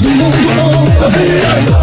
Todo mundo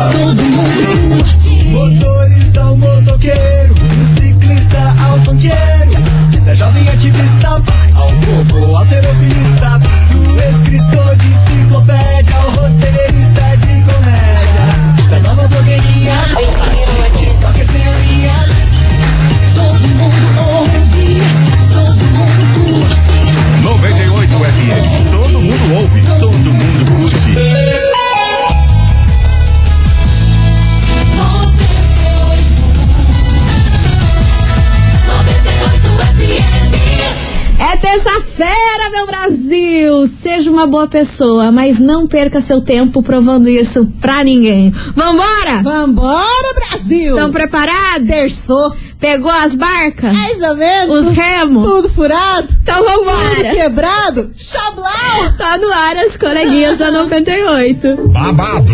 uma boa pessoa, mas não perca seu tempo provando isso pra ninguém. Vambora? Vambora, Brasil! Estão preparados? Terçou. Pegou as barcas? Mais ou menos. Os remos? Tudo furado. Então Tudo vambora! quebrado. Chablau. Tá no ar as coleguinhas da 98. Babado,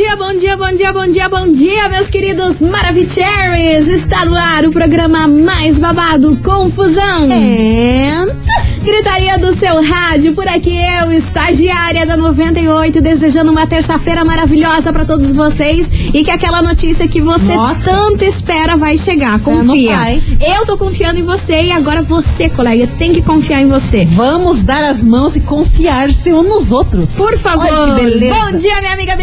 Bom dia, bom dia, bom dia, bom dia, bom dia, meus queridos Maravicheries! Está no ar o programa mais babado, Confusão. And... Gritaria do seu rádio, por aqui eu, estagiária da 98, desejando uma terça-feira maravilhosa pra todos vocês e que aquela notícia que você Nossa. tanto espera vai chegar. Confia. Eu tô confiando em você e agora você, colega, tem que confiar em você. Vamos dar as mãos e confiar-se uns nos outros. Por favor. Olha que beleza. Bom dia, minha amiga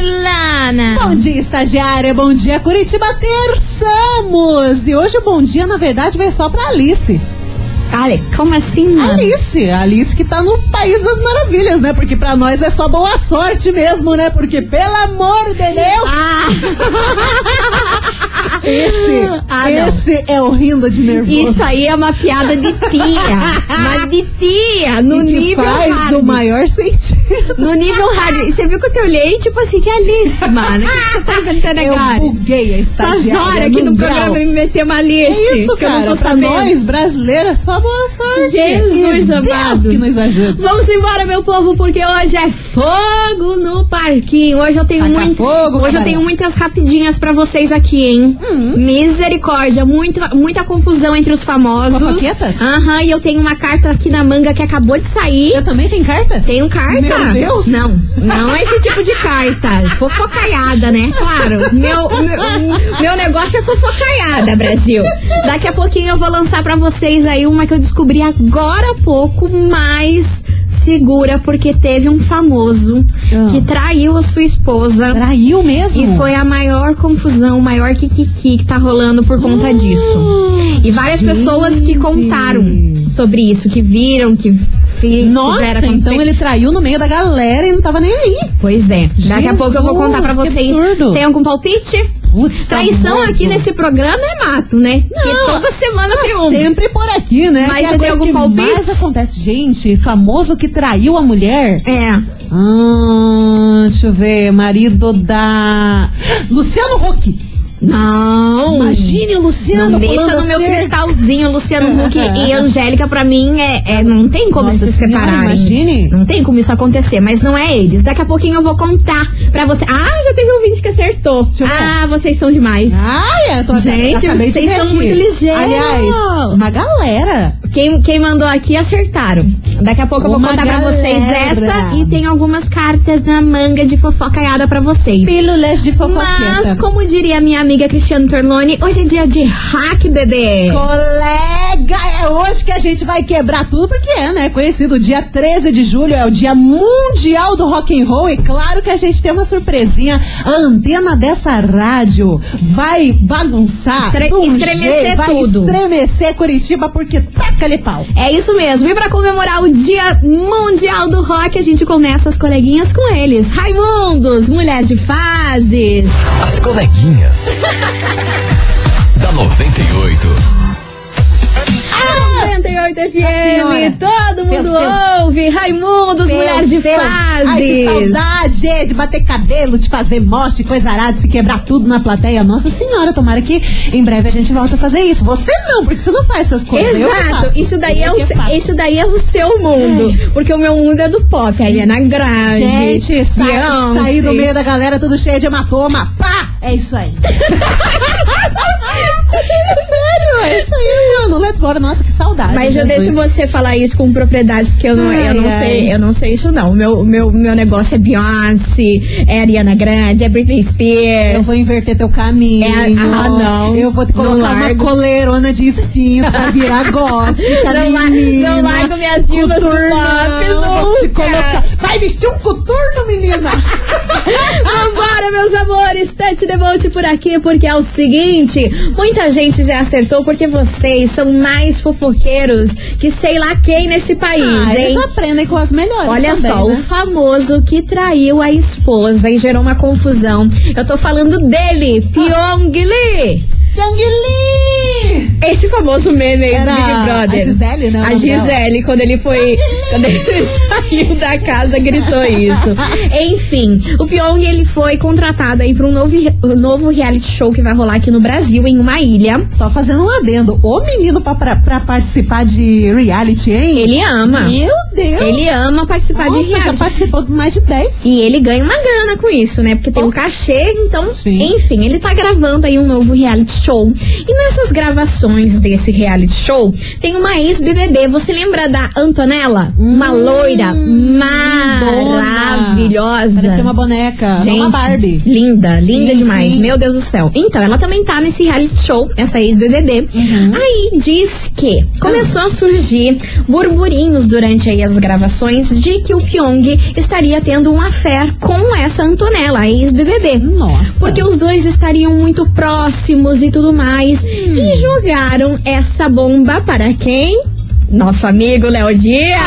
Bom dia, estagiária. Bom dia, Curitiba. Terçamos. E hoje o bom dia, na verdade, vai só pra Alice. Ale, como assim, mano? Alice. Alice que tá no País das Maravilhas, né? Porque pra nós é só boa sorte mesmo, né? Porque, pelo amor de Deus, esse, Ah, esse é o rindo de nervoso. Isso aí é uma piada de tia. Mas de tia, no E que nível faz hard. o maior sentido. No nível hard. E você viu que eu te olhei, tipo assim, que Alice, mano. O que, que você tá inventando Eu agora? buguei a Essas estagiária horas aqui no grau. programa me meter uma Alice. É isso, que eu não cara. Pra nós, brasileiras, só boa sorte. Jesus e amado. Deus que nos ajuda. Vamos embora, meu povo, porque hoje é fogo no parquinho. Hoje eu tenho muito. fogo, hoje eu tenho muitas rapidinhas pra vocês aqui, hein? Hum. Misericórdia, muita, muita confusão entre os famosos. Fofoquetas? Aham, e eu tenho uma carta aqui na manga que acabou de sair. Você também tem carta? Tenho carta? Meu Deus! Não, não é esse tipo de carta. Fofocaiada, né? Claro. Meu, meu, meu negócio é fofocaiada, Brasil. Daqui a pouquinho eu vou lançar pra vocês aí uma que eu descobri agora há pouco, mais segura, porque teve um famoso Ah. que traiu a sua esposa. Traiu mesmo? E foi a maior confusão, o maior kikiki que tá rolando por conta disso. E várias pessoas que contaram sobre isso, que viram, que fi- Nossa, então ele traiu no meio da galera e não tava nem aí. Pois é. Daqui a pouco eu vou contar pra Jesus, que vocês. Tem algum palpite? Putz, Traição famoso. aqui nesse programa é mato, né? Porque toda semana tem um. Sempre por aqui, né? Mas Que é você tem algum que palpite? mais acontece, gente, famoso que traiu a mulher. É. Ah, deixa eu ver, marido da Luciano Huck. Não. Imagine o Luciano Não mexa no meu cerca. cristalzinho, Luciano Huck e Angélica, pra mim, é, é- não tem como Nossa se Senhora, separarem. imagine. Não tem como isso acontecer, mas não é eles. Daqui a pouquinho eu vou contar pra você. Ah, já teve um vídeo que acertou. Deixa eu ver. Ah, vocês são demais. Ai, eu tô Gente, acabei vocês são aqui. muito ligeiros. Aliás, uma galera. Quem, quem mandou aqui acertaram. Daqui a pouco eu vou Uma contar pra galera. vocês essa e tem algumas cartas na manga de fofocaiada pra vocês. Pílulas de Mas, fofoqueta. como diria minha amiga Cristiano Torlone, hoje é dia de hack, bebê. Colega, é hoje que a gente vai quebrar tudo, porque é, né? Conhecido dia 13 de julho, é o dia mundial do rock and roll. E claro que a gente tem uma surpresinha. A antena dessa rádio vai bagunçar. Estre- um estremecer jeito, vai tudo. estremecer Curitiba, porque taca-lhe pau. É isso mesmo. E pra comemorar o Dia Mundial do Rock, a gente começa as coleguinhas com eles. Raimundos, Mulher de Fases. As coleguinhas. da 98. A 98 98 senhora. FM, todo mundo Deus, Deus. ouve. Raimundos, Meu mulher de Deus. fases. Ai, que saudade de bater cabelo, de fazer moste, coisa arada, de se quebrar tudo na plateia. Nossa senhora, tomara que em breve a gente volta a fazer isso. Você não, porque você não faz essas coisas. Exato, isso daí, é o, isso daí é o seu mundo. Porque o meu mundo é do pop, a Ariana Grande. Gente, sai, sair do meio da galera tudo cheio de hematoma. Pá! É isso aí. Sério, é isso aí, mano. Let's bora. Nossa, que saudade. Mas eu Jesus. deixo você falar isso com propriedade, porque eu não, Ai, eu não ai. sei, eu não sei isso não. O meu, meu, meu negócio é Beyoncé, é Ariana Grande, é Britney Spears. Eu vou inverter teu caminho. É, ah, não. Eu vou te Não colocar uma coleirona de espinho pra virar gótica, Não la- menina. não largo minhas divas do pop vou te colocar. Vai vestir um coturno, menina. Vambora, meus amores, Tante Devolte por aqui, porque é o seguinte: muita gente já acertou porque vocês são mais fofoqueiros que sei lá quem nesse país, Ah, hein? eles aprendem com as melhores Olha também, só, né? o famoso que traiu a esposa e gerou uma confusão. Eu tô falando dele, Pyong Lee. Lee! Esse famoso meme aí do Big Brother. a Gisele, né, o A? Gisele, quando ele foi. quando ele saiu da casa, gritou isso. Enfim, o Pyong ele foi contratado aí pra um novo, um novo reality show que vai rolar aqui no Brasil, em uma ilha. Só fazendo um adendo. O menino pra, pra, pra participar de reality, hein? Ele ama. Meu Deus! Ele ama participar Nossa, de já reality. participou de mais de 10. E ele ganha uma grana com isso, né? Porque tem um cachê, então, Sim. enfim, ele tá gravando aí um novo reality show. E nessas gravações desse reality show, tem uma ex-BBB. Você lembra da Antonella? uma loira maravilhosa. Parece uma boneca. Gente, uma Barbie. linda, linda Sim, demais. sim. Meu Deus do céu. Então, ela também tá nesse reality show, essa ex-BBB. Uhum. Aí diz que começou a surgir burburinhos durante aí as gravações de que o Pyong estaria tendo um affair com essa Antonella, a ex-BBB. Nossa. Porque os dois estariam muito próximos e tudo mais. Hum. E jogaram essa bomba para quem? Nosso amigo Léo Dias.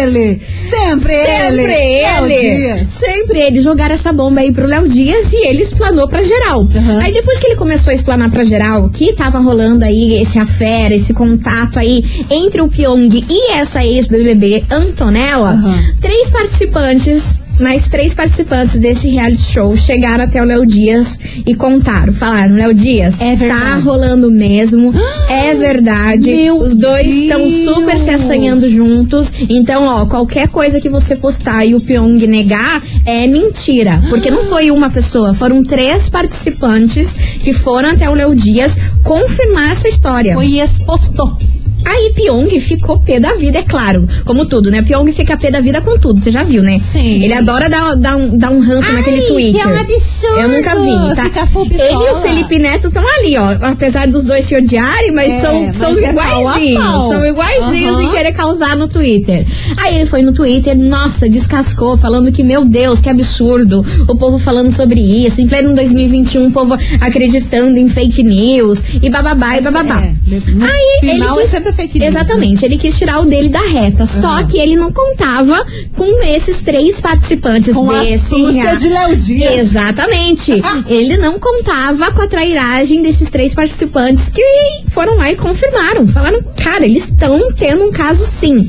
Ele! Sempre, ele! Sempre Léo ele! Dias. Sempre ele jogar essa bomba aí pro Léo Dias e ele explanou pra geral. Uhum. Aí depois que ele começou a explanar pra geral que tava rolando aí esse affair, esse contato aí entre o Pyong e essa ex-BBB Antonella, Uhum. três participantes. Mais três participantes desse reality show chegaram até o Léo Dias e contaram, falaram, Léo Dias, É tá rolando mesmo, é verdade, Meu os dois estão super se assanhando juntos. Então, ó, qualquer coisa que você postar e o Pyong negar é mentira. Porque não foi uma pessoa, foram três participantes que foram até o Léo Dias confirmar essa história. Foi exposto. Aí Pyong ficou pé da vida, é claro. Como tudo, né? Pyong fica pé da vida com tudo, você já viu, né? Sim. Ele adora dar, dar, um, dar um ranço naquele Twitter. é um absurdo. Eu nunca vi, tá? Ele e o Felipe Neto estão ali, ó. Apesar dos dois se odiarem, mas É, são, mas são é iguaizinhos. pau. São iguaizinhos Aham. em querer causar no Twitter. Aí ele foi no Twitter, nossa, descascou, falando que, meu Deus, que absurdo. O povo falando sobre isso. Em pleno 2021, o povo acreditando em fake news e bababá e bababá. é, Aí ele é sempre fake news, né? Exatamente, ele quis tirar o dele da reta. Só que ele não contava com esses três participantes Com a desse. astúcia rea- de Léo Dias. Exatamente. ele não contava com a trairagem desses três participantes que foram lá e confirmaram. Falaram, cara, eles estão tendo um caso sim.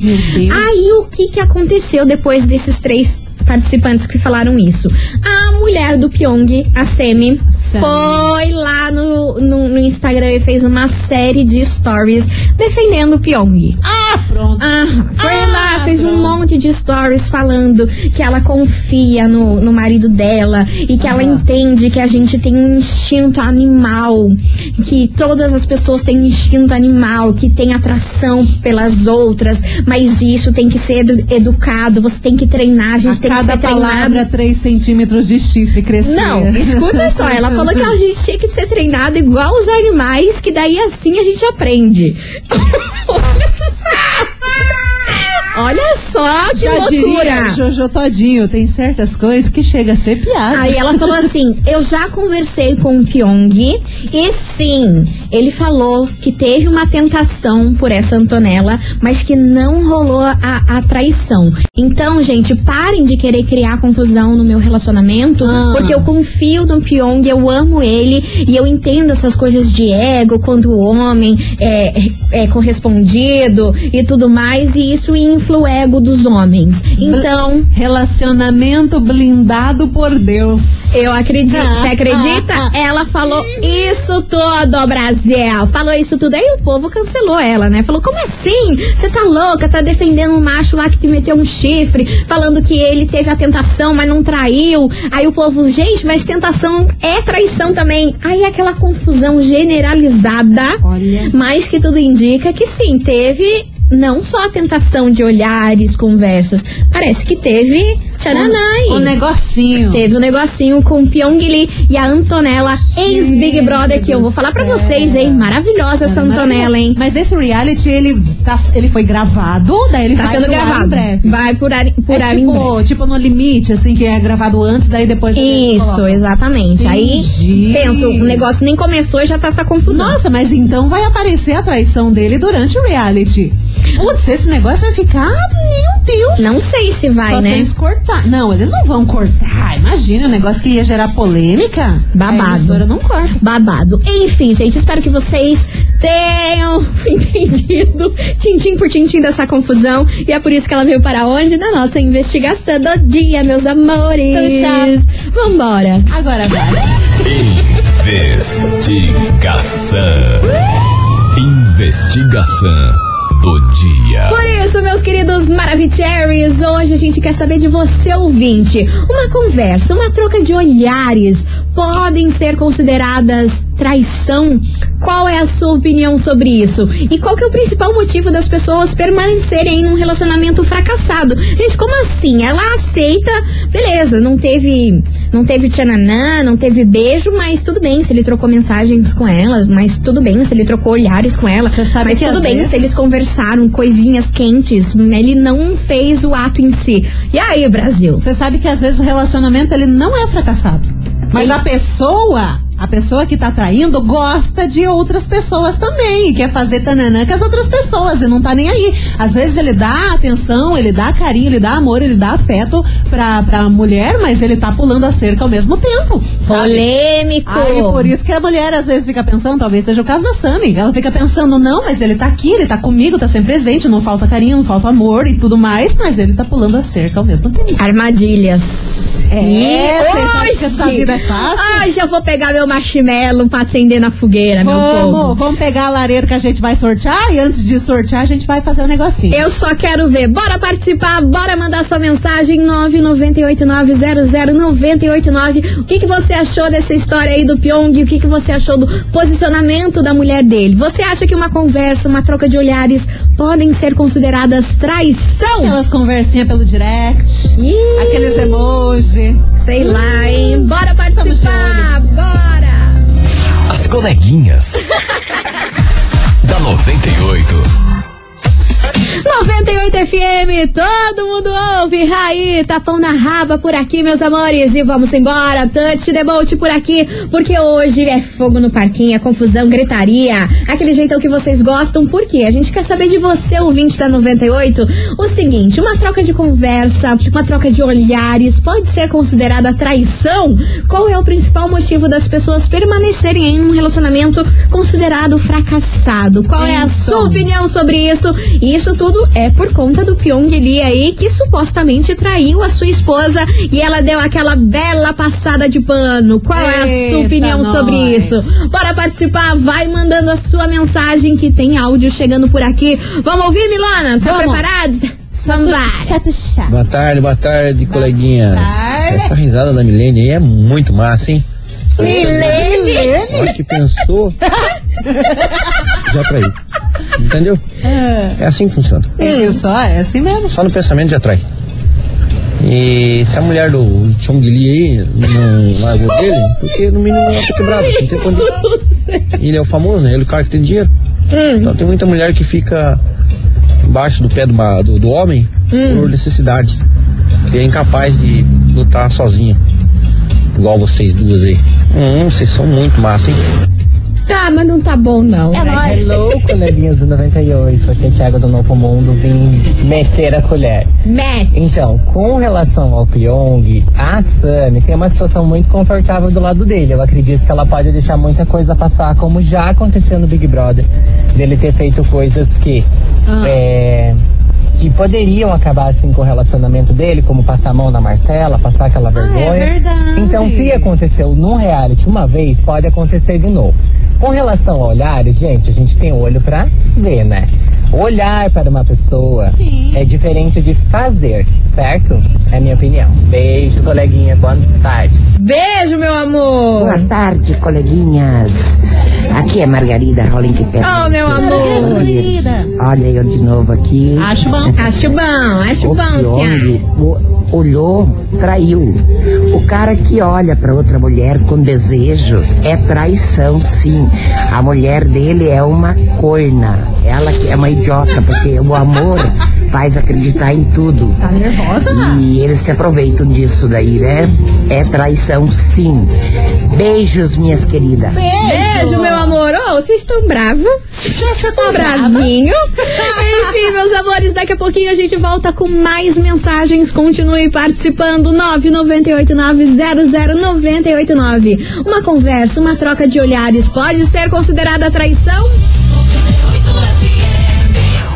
Aí o que, que aconteceu depois desses três participantes que falaram isso? A mulher do Pyong, a Semi, foi lá no, no, no Instagram e fez uma série de stories defendendo o Pyong. Ah, pronto. Ah, foi Ah, lá, fez um pronto. monte de stories falando que ela confia no, no marido dela e que ela entende que a gente tem um instinto animal, que todas as pessoas têm um instinto animal, que tem atração pelas outras, mas isso tem que ser edu- educado, você tem que treinar, a gente A tem cada palavra, treinado. 3 centímetros de chifre crescer. Não, escuta só, ela falou que a gente tinha que ser treinado igual os animais, que daí assim a gente aprende. Olha só. Que Já loucura. diria Jojo Todinho, tem certas coisas que chega a ser piada. Aí ela falou assim: Eu já conversei com o Pyong e sim, ele falou que teve uma tentação por essa Antonella, mas que não rolou a, a traição. Então, gente, parem de querer criar confusão no meu relacionamento, Ah. porque eu confio no Pyong, eu amo ele e eu entendo essas coisas de ego quando o homem é, é correspondido e tudo mais, e isso infla o ego dos homens. Então. Relacionamento blindado por Deus. Eu acredito. Ah, Você acredita? ah, ah. Ela falou isso tudo, Brasil. Falou isso tudo. Aí o povo cancelou ela, né? Falou: como assim? Você tá louca? Tá defendendo um macho lá que te meteu um chifre, falando que ele teve a tentação, mas não traiu. Aí o povo, gente, mas tentação é traição também. Aí aquela confusão generalizada. Olha. Mas que tudo indica que sim, teve. Não só a tentação de olhares, conversas. Parece que teve. Tcharanai. O negocinho. Teve um negocinho com o Pyong Lee e a Antonella, ex-Big Brother, que eu vou falar pra do vocês, hein? Maravilhosa essa Antonella, hein? Mas esse reality, ele, tá, ele foi gravado, daí ele Tá vai sendo gravado. em breve. Vai por ar, por é ar tipo, tipo no limite, assim, que é gravado antes, daí depois... Isso, exatamente. Entendi. Aí, pensa, o negócio nem começou e já tá essa confusão. Nossa, mas então vai aparecer a traição dele durante o reality. Putz, esse negócio vai ficar... Meu Deus. Não sei se vai, Só se né? eles cortar. Não, eles não vão cortar. Imagina, um negócio que ia gerar polêmica. Babado. A emissora não corta. babado. Enfim, gente, espero que vocês tenham entendido tintim por tintim dessa confusão. E é por isso que ela veio para onde? Na nossa investigação do dia, meus amores. Puxa. Vambora. Agora vai. Investigação. Investigação do dia. Por isso, meus queridos Maravicheries, hoje a gente quer saber de você, ouvinte. Uma conversa, uma troca de olhares podem ser consideradas traição? Qual é a sua opinião sobre isso? E qual que é o principal motivo das pessoas permanecerem em um relacionamento fracassado? Gente, como assim? Ela aceita, beleza, não teve, não teve tchananã, não teve beijo, mas tudo bem se ele trocou mensagens com ela, mas tudo bem se ele trocou olhares com ela, Você sabe mas que tudo bem vezes- se eles conversaram coisinhas quentes, ele não fez o ato em si. E aí, Brasil? Você sabe que às vezes o relacionamento ele não é fracassado. Mas a pessoa, a pessoa que tá traindo, gosta de outras pessoas também. E quer fazer tananã com as outras pessoas e não tá nem aí. Às vezes ele dá atenção, ele dá carinho, ele dá amor, ele dá afeto pra, pra mulher, mas ele tá pulando a cerca ao mesmo tempo. Sabe? Polêmico. Aí por isso que a mulher às vezes fica pensando, talvez seja o caso da Sammy. Ela fica pensando, não, mas ele tá aqui, ele tá comigo, tá sempre presente, não falta carinho, não falta amor e tudo mais, mas ele tá pulando a cerca ao mesmo tempo. Armadilhas. É, E vocês acham que essa vida é fácil? Hoje eu vou pegar meu marshmallow pra acender na fogueira, meu Vamos, povo. vamos pegar a lareira que a gente vai sortear e antes de sortear a gente vai fazer um negocinho. Eu só quero ver. Bora participar, bora mandar sua mensagem 998900989. O que, que você achou dessa história aí do Pyong? O que, que você achou do posicionamento da mulher dele? Você acha que uma conversa, uma troca de olhares podem ser consideradas traição? Aquelas conversinhas pelo direct, Ih, aqueles emoji. sei lá, hein? Bora participar, coleguinhas. da 98. 98 FM, todo mundo ouve. Raí, tapão na raba por aqui, meus amores. E vamos embora, touch the boat por aqui, porque hoje é fogo no parquinho, é confusão, gritaria, aquele jeitão que vocês gostam. Por quê? A gente quer saber de você, ouvinte da 98, o seguinte: uma troca de conversa, uma troca de olhares pode ser considerada traição? Qual é o principal motivo das pessoas permanecerem em um relacionamento considerado fracassado? Qual é a sua opinião sobre isso? E isso tudo é por conta do Pyong Lee aí, que supostamente traiu a sua esposa e ela deu aquela bela passada de pano. Qual é a sua Eita, opinião sobre nós. isso? Bora participar, vai mandando a sua mensagem que tem áudio chegando por aqui. Vamos ouvir, Milana? Tá Vamos. preparada? Vambora. Boa tarde, boa tarde, coleguinhas. tarde. Essa risada da Milene aí é muito massa, hein? Milene. A hora que pensou, já traiu. Entendeu? É assim que funciona. Viu só? É assim mesmo. Só no pensamento já trai. E se a mulher do Chong Li aí não largou dele, porque no mínimo ela tá quebrada, não tem condição. Ele é o famoso, né? Ele é o cara que tem dinheiro. Então tem muita mulher que fica embaixo do pé do, do, do homem por necessidade. Que é incapaz de lutar sozinho. Igual vocês duas aí. Hum, vocês são muito massa, hein? Tá, mas não tá bom, não. É nóis. Hello, coleguinhas do 98. Aqui é Thiago do Novo Mundo. Vim meter a colher. Matt. Então, com relação ao Pyong, a Sunny tem uma situação muito confortável do lado dele. Eu acredito que ela pode deixar muita coisa passar, como já aconteceu no Big Brother. Dele ter feito coisas que. é, que poderiam acabar assim com o relacionamento dele, como passar a mão na Marcela, passar aquela vergonha. verdade. Então, se aconteceu no reality uma vez, pode acontecer de novo. Com relação a olhares, gente, a gente tem olho pra ver, né? Olhar para uma pessoa é diferente de fazer, certo? É a minha opinião. Beijo, coleguinha. Boa tarde. Beijo, meu amor. Boa tarde, coleguinhas. Aqui é Margarida Rolling que Oh, meu amor. Querida. Olha eu de novo aqui. Acho bom. Acho bom, acho O bom, Cia. Pyong o- olhou, traiu. O cara que olha para outra mulher com desejos é traição, sim. A mulher dele é uma corna. Ela que é uma idiota, porque o amor faz acreditar em tudo. Tá nervosa? E eles se aproveitam disso daí, né? É traição, sim. Beijos, minhas queridas. Beijo, meu amor. Ô, vocês estão bravos? Tá bravinho? Enfim, meus amores, daqui a pouquinho a gente volta com mais mensagens. Continue participando. 998900989. Uma conversa, uma troca de olhares pode ser considerada traição?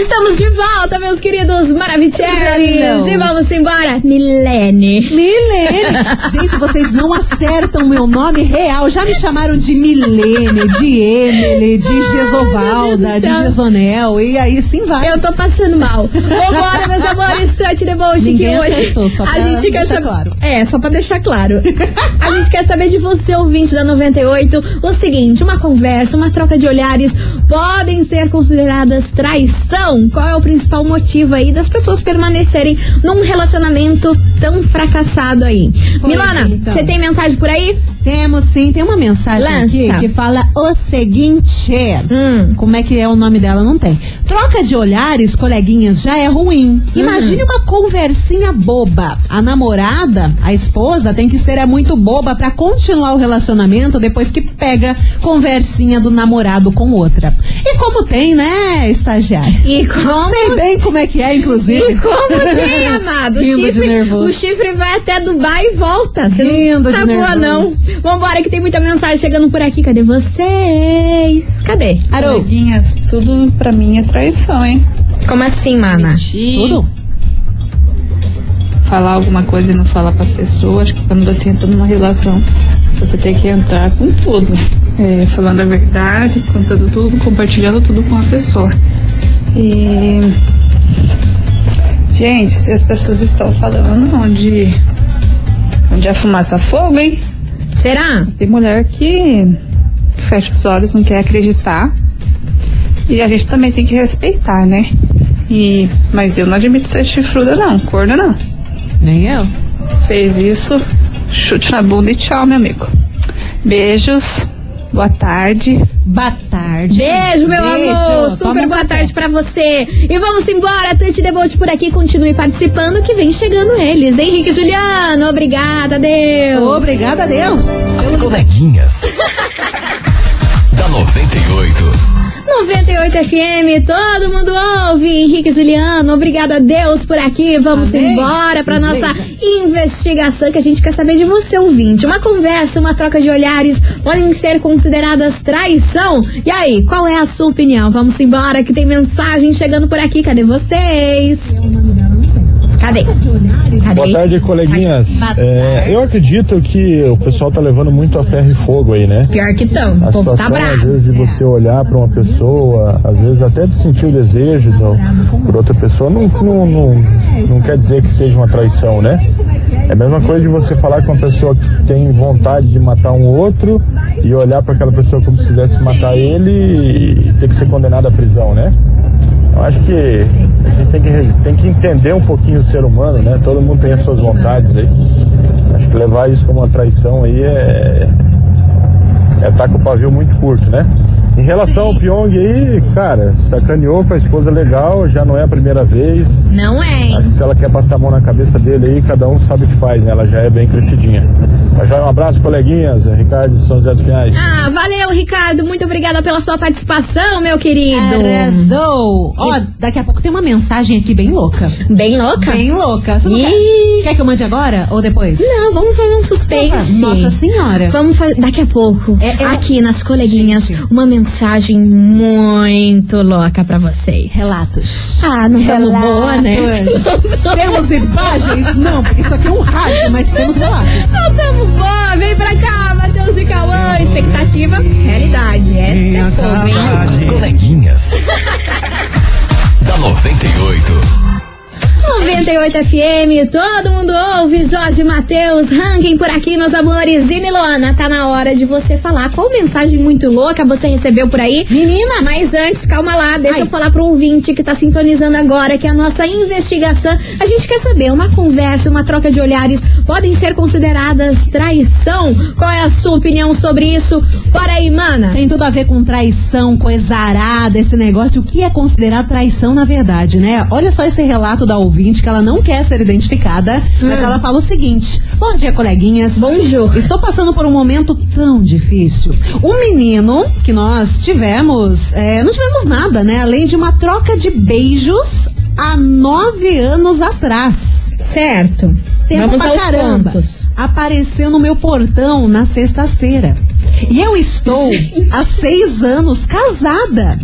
Estamos de volta, meus queridos maravilhosos. E vamos embora. Milene. Milene. Gente, vocês não acertam meu nome real. Já me chamaram de Milene, de Emily, de Gesovalda, Deus do de. Gesonel. E aí sim vai. Eu tô passando mal. Vambora, meus amores, Trate Deboche, que Ninguém hoje acertou, a gente quer saber. claro. É, só pra deixar claro. a gente quer saber de você, ouvinte da 98, o seguinte: uma conversa, uma troca de olhares podem ser consideradas traição? Qual é o principal motivo aí das pessoas permanecerem num relacionamento tão fracassado aí? Pois Milana, então. você tem mensagem por aí? Temos sim, tem uma mensagem Lança. aqui que fala o seguinte. Hum. Como é que é o nome dela? Não tem. Troca de olhares, coleguinhas, já é ruim. Imagine uma conversinha boba. A namorada, a esposa, tem que ser é muito boba pra continuar o relacionamento depois que pega conversinha do namorado com outra. E como tem, né, estagiária? E como Sei bem como é que é, inclusive. E como tem, amado? O chifre, nervoso. O chifre vai até Dubai e volta. Você Rindo não tá boa, não. Vambora, que tem muita mensagem chegando por aqui. Cadê vocês? Cadê? Arô, Coleguinhas, tudo pra mim é traição, hein? Como assim, mana? Mentir, tudo? falar alguma coisa e não falar pra pessoa. Acho que quando você entra numa relação, você tem que entrar com tudo. É, falando a verdade, contando tudo, compartilhando tudo com a pessoa. E. Gente, se as pessoas estão falando onde. Onde é fumaça fogo, hein? Será? Tem mulher que fecha os olhos, não quer acreditar. E a gente também tem que respeitar, né? E, mas eu não admito ser chifruda, não. Corda, não. Nem eu. Fez isso, chute na bunda e tchau, meu amigo. Beijos, boa tarde. Boa tarde. Beijo, meu Beijo. amor. Super boa café. tarde pra você. E vamos embora. Tante Devolte por aqui. Continue participando que vem chegando eles. Henrique e Juliano, obrigada, Deus. Obrigada a Deus. As coleguinhas. da 98. 98 FM, todo mundo ouve. Henrique Juliano, obrigada a Deus por aqui. Vamos Amém. embora pra Um nossa beijo. investigação que a gente quer saber de você, ouvinte. Uma conversa, uma troca de olhares podem ser consideradas traição. E aí, qual é a sua opinião? Vamos embora que tem mensagem chegando por aqui. Cadê vocês? Cadê? Cadê? Boa tarde, coleguinhas. É, eu acredito que o pessoal tá levando muito a ferro e fogo aí, né? Pior que tão. A O povo tá situação, às bravo. vezes, de você olhar para uma pessoa, às vezes até de sentir o desejo do- por outra pessoa, não, não, não, não quer dizer que seja uma traição, né? É a mesma coisa de você falar com uma pessoa que tem vontade de matar um outro e olhar para aquela pessoa como se quisesse matar ele e ter que ser condenado à prisão, né? Eu acho que a gente tem que, tem que entender um pouquinho o ser humano, né? Todo mundo tem as suas vontades aí. Acho que levar isso como uma traição aí é. é tá com o pavio muito curto, né? Em relação ao Pyong aí, cara, sacaneou com a esposa legal, já não é a primeira vez. Não é, Acho hein? que se ela quer passar a mão na cabeça dele aí, cada um sabe o que faz, né? Ela já é bem crescidinha. Mas já um abraço, coleguinhas. É Ricardo de São José dos Pinhais. Ah, valeu, Ricardo. Muito obrigada pela sua participação, meu querido. Arrasou! Ó, daqui a pouco tem uma mensagem aqui bem louca. Bem louca? Bem louca. Você não Ih. quer, quer que eu mande agora ou depois? Não, vamos fazer um suspense. Nossa senhora. Vamos fazer daqui a pouco, É, é- aqui nas coleguinhas, Gente. uma mensagem muito louca pra vocês. Relatos. Ah, não estamos boa, né? Temos imagens? Não, porque isso aqui é um rádio, mas temos relatos. Não estamos boa. Vem pra cá, Matheus e Cauã. Expectativa, realidade. Essa é fogo, hein? As coleguinhas. da 98. 98 FM, todo mundo ouve, Jorge Matheus, ranking por aqui, meus amores. E Milona, tá na hora de você falar qual mensagem muito louca você recebeu por aí. Menina! Mas antes, calma lá, deixa Ai. eu falar pro ouvinte que tá sintonizando agora que a nossa investigação, a gente quer saber, uma conversa, uma troca de olhares podem ser consideradas traição? Qual é a sua opinião sobre isso? Bora aí, mana. Tem tudo a ver com traição, coisa arada, esse negócio. O que é considerado traição na verdade, né? Olha só esse relato da ouvinte, que ela não quer ser identificada, mas ela fala o seguinte: Bom dia, coleguinhas. Bonjour. Estou passando por um momento tão difícil. Um menino que nós tivemos, é, não tivemos nada, né? Além de uma troca de beijos há nove anos atrás. Certo. Tempo Vamos pra caramba. pontos. Apareceu no meu portão na sexta-feira. E eu estou há seis anos casada.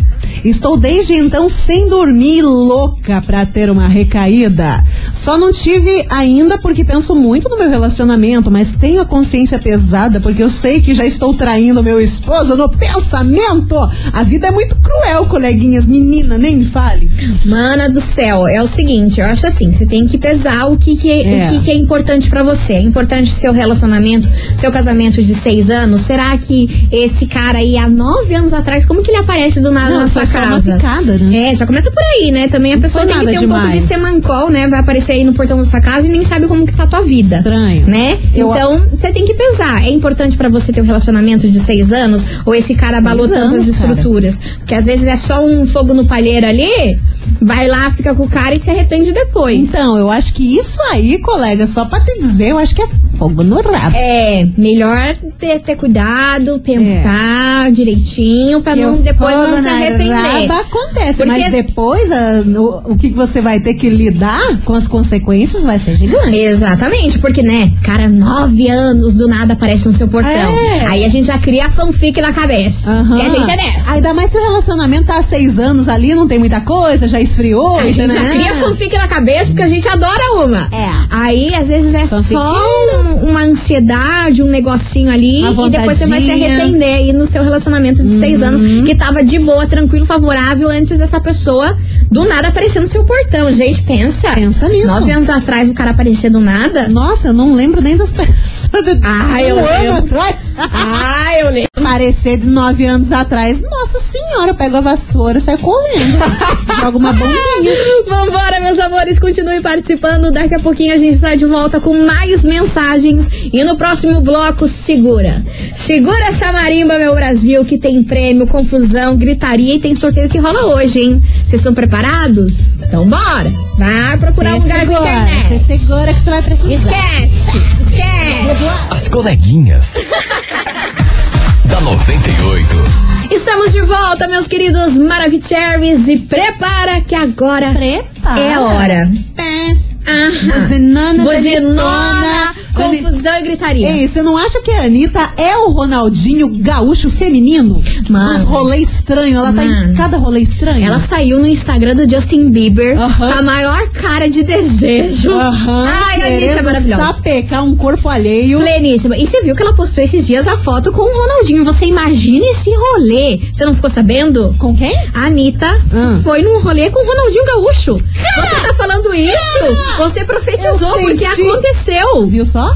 Estou desde então sem dormir, louca pra ter uma recaída. Só não tive ainda porque penso muito no meu relacionamento, mas tenho a consciência pesada porque eu sei que já estou traindo meu esposo no pensamento. A vida é muito cruel, coleguinhas. Menina, nem me fale. Mana do céu, é o seguinte, eu acho assim, você tem que pesar o que, que, é, É. o que, que é importante pra você. É importante seu relacionamento, seu casamento de seis anos. Será que esse cara aí, há nove anos atrás, como que ele aparece do nada Não, na sua uma casa? picada, né? É, já começa por aí, né? Também a pessoa tem que ter um pouco de demais. semancol, né? Vai aparecer aí no portão da sua casa e nem sabe como que tá a tua vida. Estranho. Né? Eu- Então, você tem que pesar. É importante pra você ter um relacionamento de seis anos? Ou esse cara abalou tantas anos, cara. estruturas? Porque às vezes é só um fogo no palheiro ali, vai lá, fica com o cara e se arrepende depois. Então, eu acho que isso aí, colega, só pra te dizer, eu acho que é fogo no rabo. É, melhor ter, ter cuidado, pensar direitinho, pra não, depois não se arrepender. raba acontece, Porque- mas depois a- o, o que você vai ter que lidar com as consequências vai ser gigante. Exatamente, porque, né, cara, nove anos do nada aparece no seu portão. É. Aí a gente já cria a fanfic na cabeça. Aham. E a gente é dessa. Ainda mais se o relacionamento tá há seis anos ali, não tem muita coisa, já esfriou. A gente já né? cria fanfic na cabeça porque a gente adora uma. É. Aí, às vezes, é só Fanfiqueiras. Um- uma ansiedade, um negocinho ali. E depois você vai se arrepender aí no seu relacionamento de seis anos, que tava de boa, tranquilo, favorável, antes dessa pessoa do nada aparecer no seu portão. Gente, pensa. Pensa nisso. Nove anos atrás o cara aparecer do nada. Nossa, eu não lembro nem das pessoas. Ah, eu lembro. Ah, eu lembro. Parecer de nove anos atrás. Nossa senhora, eu pego a vassoura saio correndo. Joga uma bombinha. Vambora, meus amores, continue participando. Daqui a pouquinho a gente está de volta com mais mensagens. E no próximo bloco, segura. Segura essa marimba, meu Brasil, que tem prêmio, confusão, gritaria e tem sorteio que rola hoje, hein? Vocês estão preparados? Então bora! Vai procurar um Você lugar na segura, internet. você segura que você vai precisar. Esquece! Esquece! As coleguinhas. da 98. Estamos de volta, meus queridos Maravicheries. E prepara que agora Prepara. é hora. Pé. Aham. Buzinona, Confusão e gritaria. Ei, você não acha que a Anitta é o Ronaldinho gaúcho feminino? Mano. Uns rolê estranho, ela tá em Mano. cada rolê estranho. Ela saiu no Instagram do Justin Bieber Aham. com a maior cara de desejo. Aham, Ai, a Anitta é maravilhosa. sapecar um corpo alheio. Pleníssima. E você viu que ela postou esses dias a foto com o Ronaldinho. Você imagina esse rolê. Você não ficou sabendo? Com quem? A Anitta Hum. foi num rolê com o Ronaldinho Gaúcho. Você tá falando isso? Você profetizou porque aconteceu. Viu só?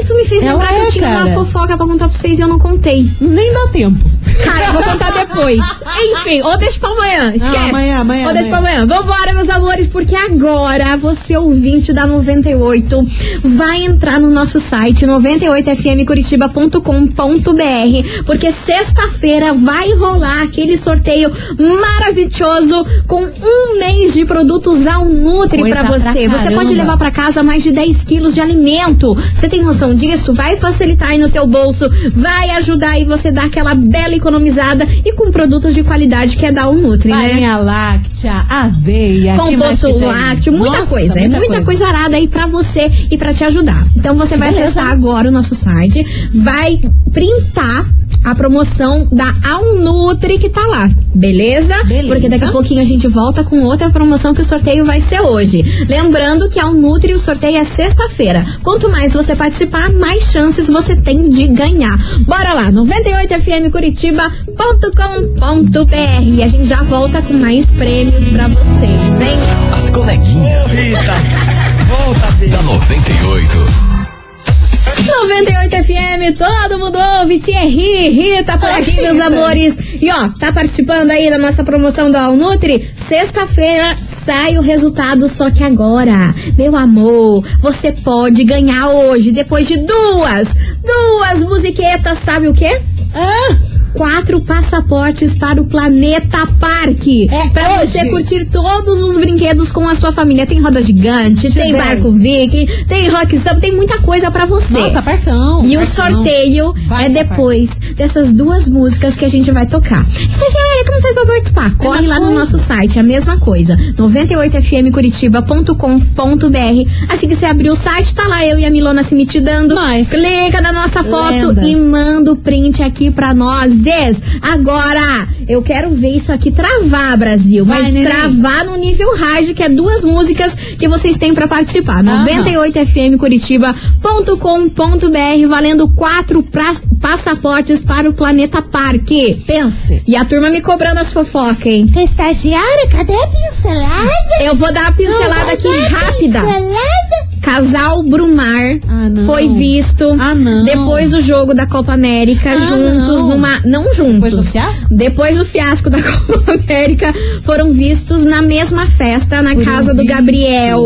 Isso me fez Ela lembrar que é, eu tinha cara. uma fofoca pra contar pra vocês e eu não contei. Nem dá tempo. Cara, eu vou contar depois. Enfim, ou deixa pra amanhã. Esquece. Não, amanhã, amanhã, Ou deixa pra amanhã. amanhã. Vambora, meus amores, porque agora você, ouvinte da 98, vai entrar no nosso site 98fmcuritiba.com.br, porque sexta-feira vai rolar aquele sorteio maravilhoso com um mês de produtos ao Nutri pra você. pra você pode levar pra casa mais de 10 quilos de alimento. Você tem noção disso? Vai facilitar aí no teu bolso, vai ajudar aí você dar aquela bela economizada e com produtos de qualidade que é da Nutri, né? Farinha láctea, aveia, Composto lácteo, muita Nossa, coisa. É muita coisa. arada aí pra você e pra te ajudar. Então você vai Beleza. acessar agora o nosso site, vai printar a promoção da Alnutri que tá lá, beleza? Beleza. Porque daqui a pouquinho a gente volta com outra promoção que o sorteio vai ser hoje. Lembrando que a Alnutri o sorteio é sexta-feira. Quanto mais você participar, mais chances você tem de ganhar. Bora lá, 98fmcuritiba.com.br e a gente já volta com mais prêmios pra vocês, hein? As coleguinhas Rita, volta, Bê. da 98. 98 FM, todo mundo ouve, Thierry, Rita por aqui, meus amores. E ó, tá participando aí da nossa promoção do Alnutri? Sexta-feira sai o resultado, só que agora, meu amor, você pode ganhar hoje, depois de duas, duas musiquetas, sabe o quê? Quatro passaportes para o Planeta Parque. É pra hoje. você curtir todos os brinquedos com a sua família. Tem roda gigante, tem barco viking, tem rock samba, tem muita coisa pra você. Nossa, parcão. E o parcão. sorteio Vai, é depois dessas duas músicas que a gente vai tocar. Estagiária, como faz pra participar? Corre lá no coisa. nosso site, a mesma coisa. 98fmcuritiba.com.br Assim que você abrir o site, tá lá eu e a Milona se mitidando. Clica na nossa foto Lendas. e manda o print aqui pra nós. Agora, eu quero ver isso aqui travar, Brasil. Vai, mas neném. travar no nível hard, que é duas músicas que vocês têm pra participar. Aham. 98fmcuritiba.com.br valendo quatro pra- passaportes para o Planeta Parque. Pense. E a turma me cobrando as fofocas, hein? Estagiária, cadê a pincelada? Eu vou dar uma pincelada aqui rápida. Pincelada? Casal Brumar Ah, foi visto Ah, depois do jogo da Copa América Ah, juntos não. numa não juntos. Depois do fiasco? Depois do fiasco da Copa América, foram vistos na mesma festa na casa do. Gabriel.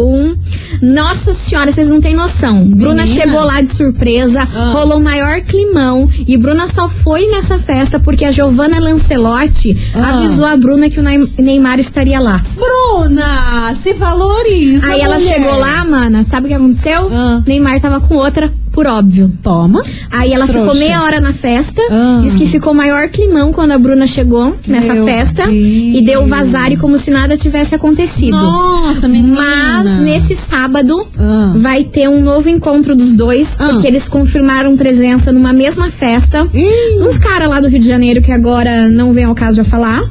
Nossa senhora, vocês não têm noção. Bruna Menina. chegou lá de surpresa, Ah. rolou o maior climão e Bruna só foi nessa festa porque a Giovanna Lancelotti Ah. avisou a Bruna que o Ney- Neymar estaria lá. Bruna, se valoriza. Aí ela mulher. chegou lá, mana, sabe o que aconteceu? Ah. Neymar tava com outra, por óbvio. Toma. Aí ela ficou Trouxa. meia hora na festa, Ah. diz que ficou maior climão quando a Bruna chegou nessa Meu festa Deus. e deu vazar e como se nada tivesse acontecido. Nossa, menina. Mas nesse sábado Ah. vai ter um novo encontro dos dois, Ah. porque eles confirmaram presença numa mesma festa. Ih. Uns caras lá do Rio de Janeiro que agora não vem ao caso de eu falar.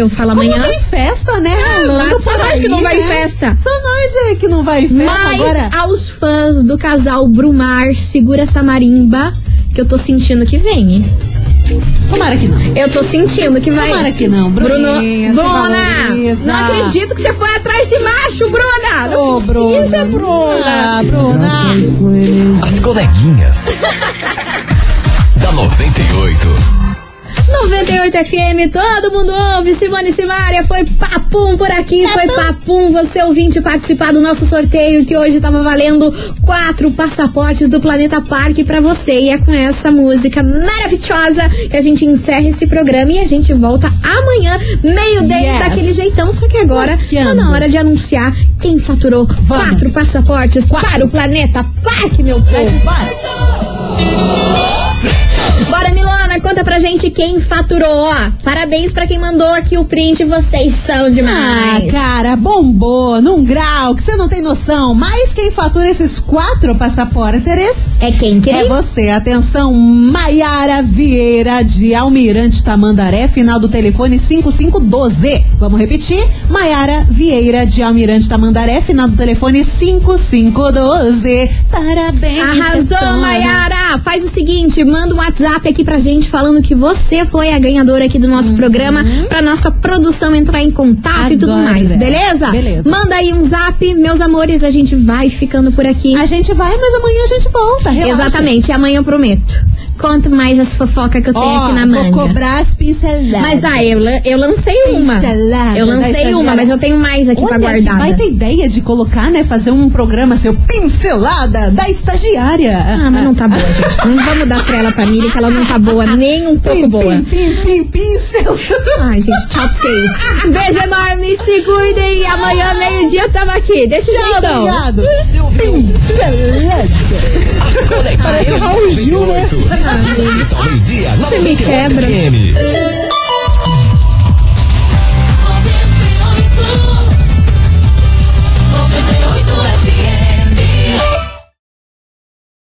Eu falo Como amanhã. tem festa, né? lá Rolando só nós que não vai em né? festa. Só nós é que não vai em festa Mas agora. aos fãs do casal Brumar, segura essa marimba que eu tô sentindo que vem, hein? Tomara que não. Eu tô sentindo que vai. Tomara que não, Bruno, Bruna! Não acredito que você foi atrás de macho, Bruna! Não Ô, precisa, Bruna. Ah, Bruna! Bruna. As coleguinhas. da 98. 98 FM, todo mundo ouve. Simone Simária, foi papum por aqui, foi papum. Você ouvinte participar do nosso sorteio que hoje tava valendo quatro passaportes do Planeta Parque pra você. E é com essa música maravilhosa que a gente encerra esse programa e a gente volta amanhã, meio-dia, Yes. daquele jeitão. Só que agora tá na hora de anunciar quem faturou quatro passaportes para o Planeta Parque, meu povo. Bora, Conta pra gente quem faturou. Ó, parabéns pra quem mandou aqui o print. Vocês são Ah, demais. cara, bombou num grau que você não tem noção. Mas quem fatura esses quatro passaportes é quem, É você. Atenção, Maiara Vieira de Almirante Tamandaré, final do telefone 5512. Vamos repetir? Maiara Vieira de Almirante Tamandaré, final do telefone 5512. Parabéns. Arrasou. Mayara! Faz o seguinte, manda um WhatsApp aqui pra gente falando que você foi a ganhadora aqui do nosso programa pra nossa produção entrar em contato e tudo Uhum. Agora. mais, beleza? Beleza. Manda aí um zap, meus amores, a gente vai ficando por aqui. A gente vai, mas amanhã a gente volta. Relaxa. Exatamente, amanhã eu prometo. Conto mais as fofocas que eu tenho Ó, aqui na vou manga. cobrar as pinceladas. Mas ah, eu, eu lancei uma. Pincelada Eu lancei uma, mas eu tenho mais aqui pra Olha, que guardar. vai ter ideia de colocar, né? Fazer um programa seu pincelada da estagiária. Ah, mas não tá boa, gente. Não vamos dar pra ela pra Miriam, que ela não tá boa, nem um pouco Pim, boa. Pim, pim, pim, pincel. Ai, gente, tchau pra vocês. Um beijo enorme, se cuidem. Amanhã, meio-dia, tamo aqui. Deixa Tchau, então. obrigado. Pincelada. as Parece o Raul Gil, né? 98. De segunda a sexta meio-dia, Você me 98 quebra. FM.